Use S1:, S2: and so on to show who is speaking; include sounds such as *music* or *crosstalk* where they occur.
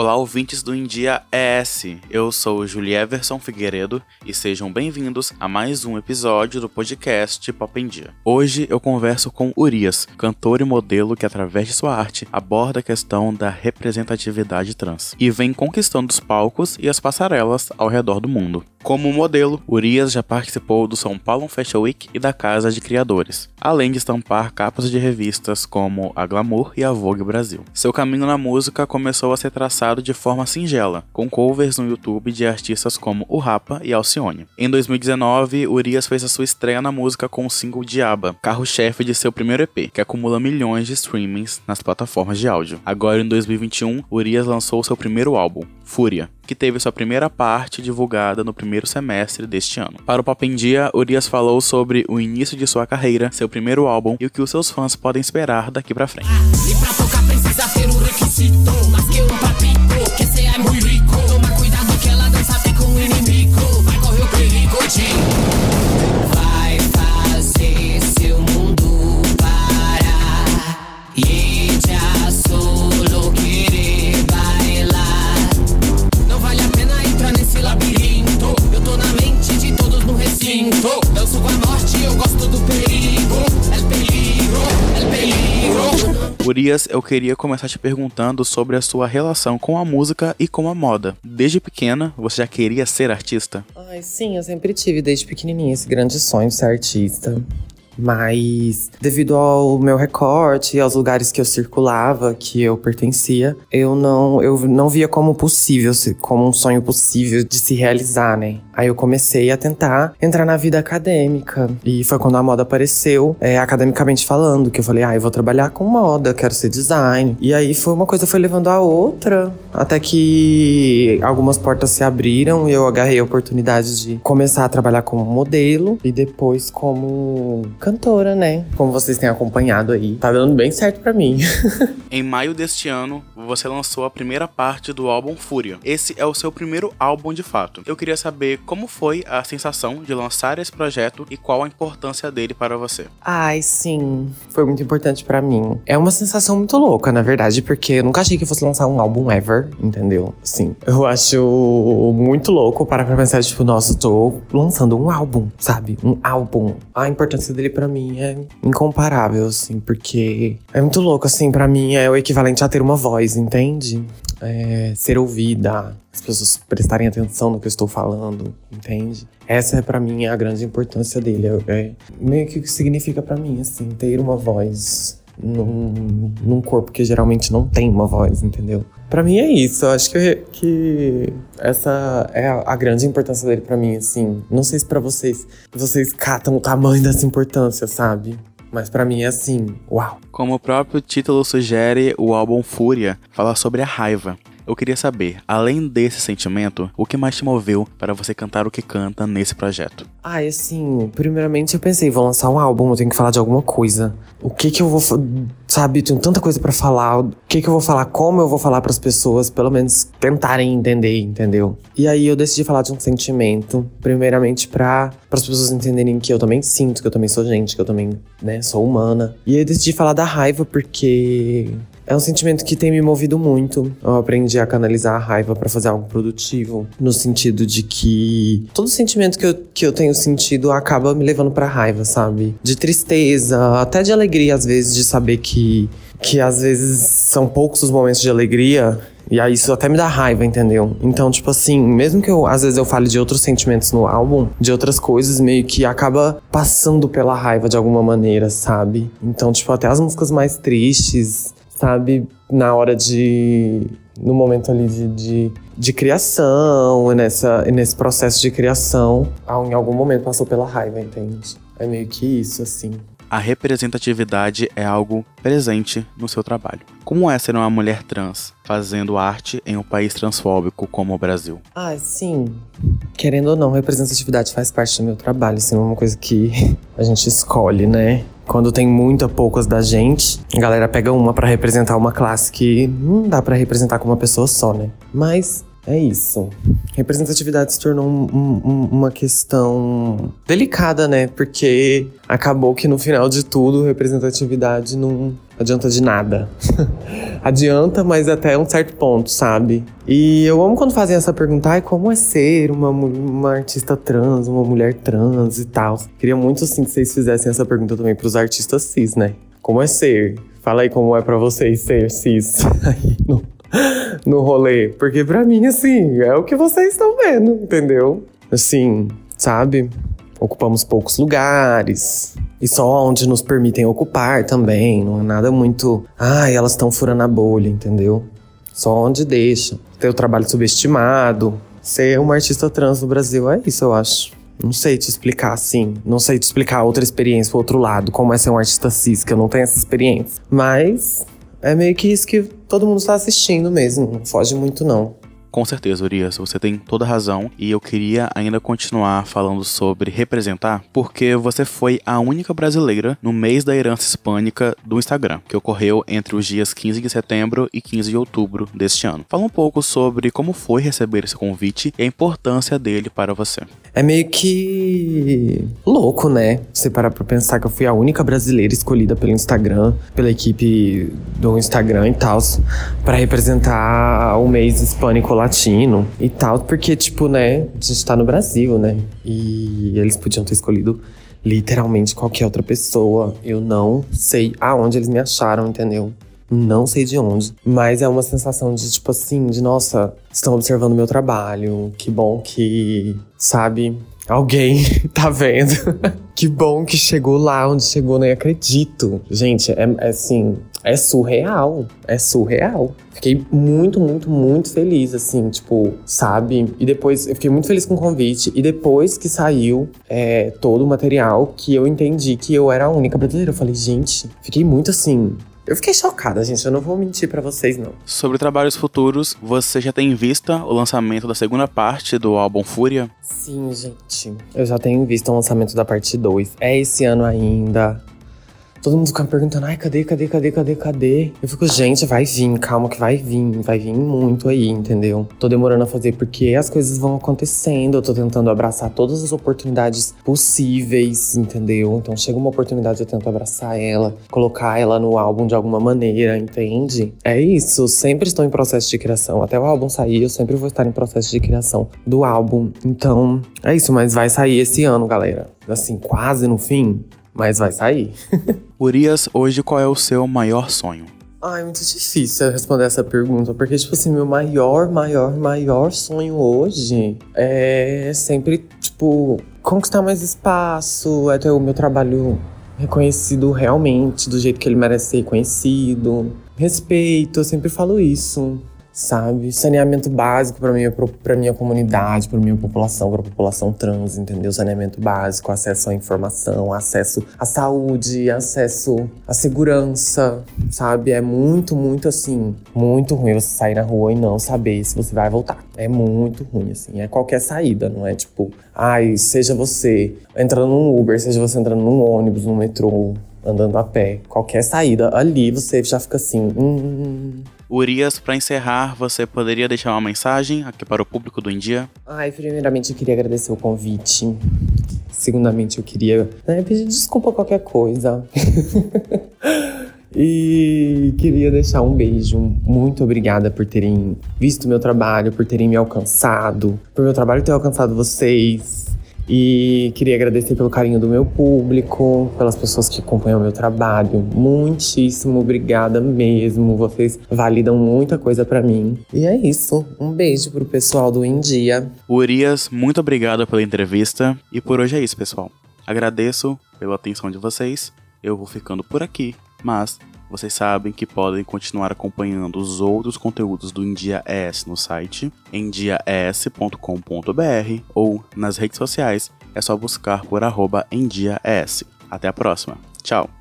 S1: Olá, ouvintes do India ES. Eu sou Everson Figueiredo e sejam bem-vindos a mais um episódio do podcast Pop em Dia. Hoje eu converso com Urias, cantor e modelo que, através de sua arte, aborda a questão da representatividade trans e vem conquistando os palcos e as passarelas ao redor do mundo. Como modelo, Urias já participou do São Paulo Fashion Week e da Casa de Criadores, além de estampar capas de revistas como a Glamour e a Vogue Brasil. Seu caminho na música começou a ser traçado de forma singela, com covers no YouTube de artistas como o Rapa e Alcione. Em 2019, Urias fez a sua estreia na música com o single Diaba, carro-chefe de seu primeiro EP, que acumula milhões de streamings nas plataformas de áudio. Agora, em 2021, Urias lançou seu primeiro álbum, Fúria, que teve sua primeira parte divulgada no primeiro semestre deste ano. Para o Pop em Dia, Urias falou sobre o início de sua carreira, seu primeiro álbum e o que os seus fãs podem esperar daqui pra frente. E Urias, eu queria começar te perguntando sobre a sua relação com a música e com a moda. Desde pequena, você já queria ser artista?
S2: Ai, sim, eu sempre tive desde pequenininha esse grande sonho de ser artista. Mas devido ao meu recorte e aos lugares que eu circulava, que eu pertencia, eu não, eu não via como possível, como um sonho possível de se realizar, né? Aí eu comecei a tentar entrar na vida acadêmica. E foi quando a moda apareceu, é, academicamente falando, que eu falei, ah, eu vou trabalhar com moda, quero ser design. E aí foi uma coisa foi levando a outra, até que algumas portas se abriram e eu agarrei a oportunidade de começar a trabalhar como modelo e depois como cantora, né? Como vocês têm acompanhado aí. Tá dando bem certo para mim. *laughs*
S1: em maio deste ano, você lançou a primeira parte do álbum Fúria. Esse é o seu primeiro álbum de fato. Eu queria saber como foi a sensação de lançar esse projeto e qual a importância dele para você?
S2: Ai, sim. Foi muito importante para mim. É uma sensação muito louca, na verdade, porque eu nunca achei que fosse lançar um álbum ever, entendeu? Sim. Eu acho muito louco para pra pensar, tipo, nossa, tô lançando um álbum, sabe? Um álbum. A importância dele para mim é incomparável, assim, porque é muito louco, assim, para mim é o equivalente a ter uma voz, entende? é, ser ouvida, as pessoas prestarem atenção no que eu estou falando, entende? Essa é para mim a grande importância dele. É, é meio que o que significa para mim, assim, ter uma voz num, num corpo que geralmente não tem uma voz, entendeu? Para mim é isso. Eu acho que, que essa é a, grande importância dele para mim, assim. Não sei se para vocês vocês catam o tamanho dessa importância, sabe? Mas para mim é assim, uau.
S1: Como o próprio título sugere, o álbum Fúria fala sobre a raiva. Eu queria saber, além desse sentimento, o que mais te moveu para você cantar o que canta nesse projeto?
S2: Ah, assim, primeiramente eu pensei, vou lançar um álbum, eu tenho que falar de alguma coisa. O que que eu vou, sabe, tenho tanta coisa para falar. O que que eu vou falar, como eu vou falar para as pessoas, pelo menos tentarem entender, entendeu? E aí eu decidi falar de um sentimento, primeiramente para as pessoas entenderem que eu também sinto, que eu também sou gente, que eu também, né, sou humana. E eu decidi falar da raiva porque é um sentimento que tem me movido muito. Eu aprendi a canalizar a raiva para fazer algo produtivo, no sentido de que todo sentimento que eu, que eu tenho sentido acaba me levando para raiva, sabe? De tristeza, até de alegria às vezes, de saber que que às vezes são poucos os momentos de alegria e aí isso até me dá raiva, entendeu? Então, tipo assim, mesmo que eu às vezes eu fale de outros sentimentos no álbum, de outras coisas, meio que acaba passando pela raiva de alguma maneira, sabe? Então, tipo, até as músicas mais tristes, sabe? Na hora de. No momento ali de, de, de criação, nessa, nesse processo de criação, em algum momento passou pela raiva, entende? É meio que isso, assim.
S1: A representatividade é algo presente no seu trabalho. Como é ser uma mulher trans fazendo arte em um país transfóbico como o Brasil?
S2: Ah, sim. Querendo ou não, representatividade faz parte do meu trabalho. Isso é uma coisa que *laughs* a gente escolhe, né? Quando tem muita poucas da gente, a galera pega uma para representar uma classe que não dá para representar com uma pessoa só, né? Mas É isso. Representatividade se tornou um, um, uma questão delicada, né? Porque acabou que no final de tudo, representatividade não adianta de nada. *laughs* adianta, mas até um certo ponto, sabe? E eu amo quando fazem essa pergunta, ai, como é ser uma, uma artista trans, uma mulher trans e tal. Queria muito, assim, que vocês fizessem essa pergunta também pros artistas cis, né? Como é ser? Fala aí como é para vocês ser cis *laughs* aí no, no rolê. Porque para mim, assim, é o que vocês estão vendo, entendeu? Assim, sabe? Ocupamos poucos lugares. E só onde nos permitem ocupar também. Não é nada muito. Ai, elas estão furando a bolha, entendeu? Só onde deixa. Ter o trabalho subestimado. Ser uma artista trans no Brasil é isso, eu acho. Não sei te explicar assim. Não sei te explicar outra experiência, o outro lado, como é ser um artista cis, que eu não tenho essa experiência. Mas é meio que isso que todo mundo está assistindo mesmo. Não foge muito, não.
S1: Com certeza, Urias, você tem toda razão e eu queria ainda continuar falando sobre representar, porque você foi a única brasileira no mês da herança hispânica do Instagram, que ocorreu entre os dias 15 de setembro e 15 de outubro deste ano. Fala um pouco sobre como foi receber esse convite e a importância dele para você.
S2: É meio que louco, né? Você parar pra pensar que eu fui a única brasileira escolhida pelo Instagram, pela equipe do Instagram e tal, para representar o mês hispânico latino e tal, porque, tipo, né, a gente tá no Brasil, né? E eles podiam ter escolhido literalmente qualquer outra pessoa. Eu não sei aonde eles me acharam, entendeu? Não sei de onde. Mas é uma sensação de, tipo assim, de nossa, estão observando meu trabalho. Que bom que, sabe, alguém *laughs* tá vendo. *laughs* que bom que chegou lá onde chegou, nem acredito. Gente, é, é assim, é surreal. É surreal. Fiquei muito, muito, muito feliz, assim, tipo, sabe? E depois, eu fiquei muito feliz com o convite. E depois que saiu é, todo o material, que eu entendi que eu era a única brasileira. Eu falei, gente, fiquei muito assim, eu fiquei chocada, gente. Eu não vou mentir para vocês, não.
S1: Sobre trabalhos futuros, você já tem em vista o lançamento da segunda parte do álbum Fúria?
S2: Sim, gente. Eu já tenho em vista o lançamento da parte 2. É esse ano ainda. Todo mundo fica me perguntando, ai, cadê, cadê, cadê, cadê, cadê? Eu fico, gente, vai vir, calma que vai vir, vai vir muito aí, entendeu? Tô demorando a fazer porque as coisas vão acontecendo, eu tô tentando abraçar todas as oportunidades possíveis, entendeu? Então chega uma oportunidade, eu tento abraçar ela, colocar ela no álbum de alguma maneira, entende? É isso, sempre estou em processo de criação. Até o álbum sair, eu sempre vou estar em processo de criação do álbum. Então, é isso, mas vai sair esse ano, galera. Assim, quase no fim, mas vai sair. *laughs*
S1: Urias, hoje qual é o seu maior sonho?
S2: Ai, muito difícil responder essa pergunta, porque, tipo assim, meu maior, maior, maior sonho hoje é sempre, tipo, conquistar mais espaço, é ter o meu trabalho reconhecido realmente, do jeito que ele merece ser reconhecido. Respeito, eu sempre falo isso sabe? Saneamento básico para minha para minha comunidade, para minha população, para a população trans, entendeu? Saneamento básico, acesso à informação, acesso à saúde, acesso à segurança, sabe? É muito, muito assim, muito ruim você sair na rua e não saber se você vai voltar. É muito ruim assim, é qualquer saída, não é tipo, ai, seja você entrando num Uber, seja você entrando num ônibus, num metrô, andando a pé, qualquer saída ali você já fica assim, hum, hum, hum
S1: Urias, para encerrar, você poderia deixar uma mensagem aqui para o público do India?
S2: Ai, primeiramente eu queria agradecer o convite. Segundamente eu queria né, pedir desculpa qualquer coisa. *laughs* E queria deixar um beijo. Muito obrigada por terem visto meu trabalho, por terem me alcançado, por meu trabalho ter alcançado vocês. E queria agradecer pelo carinho do meu público, pelas pessoas que acompanham o meu trabalho. Muitíssimo obrigada mesmo. Vocês validam muita coisa para mim. E é isso. Um beijo pro pessoal do India.
S1: Urias, muito obrigado pela entrevista. E por hoje é isso, pessoal. Agradeço pela atenção de vocês. Eu vou ficando por aqui, mas vocês sabem que podem continuar acompanhando os outros conteúdos do India ES no site endiaes.com.br ou nas redes sociais é só buscar por arroba. Até a próxima. Tchau!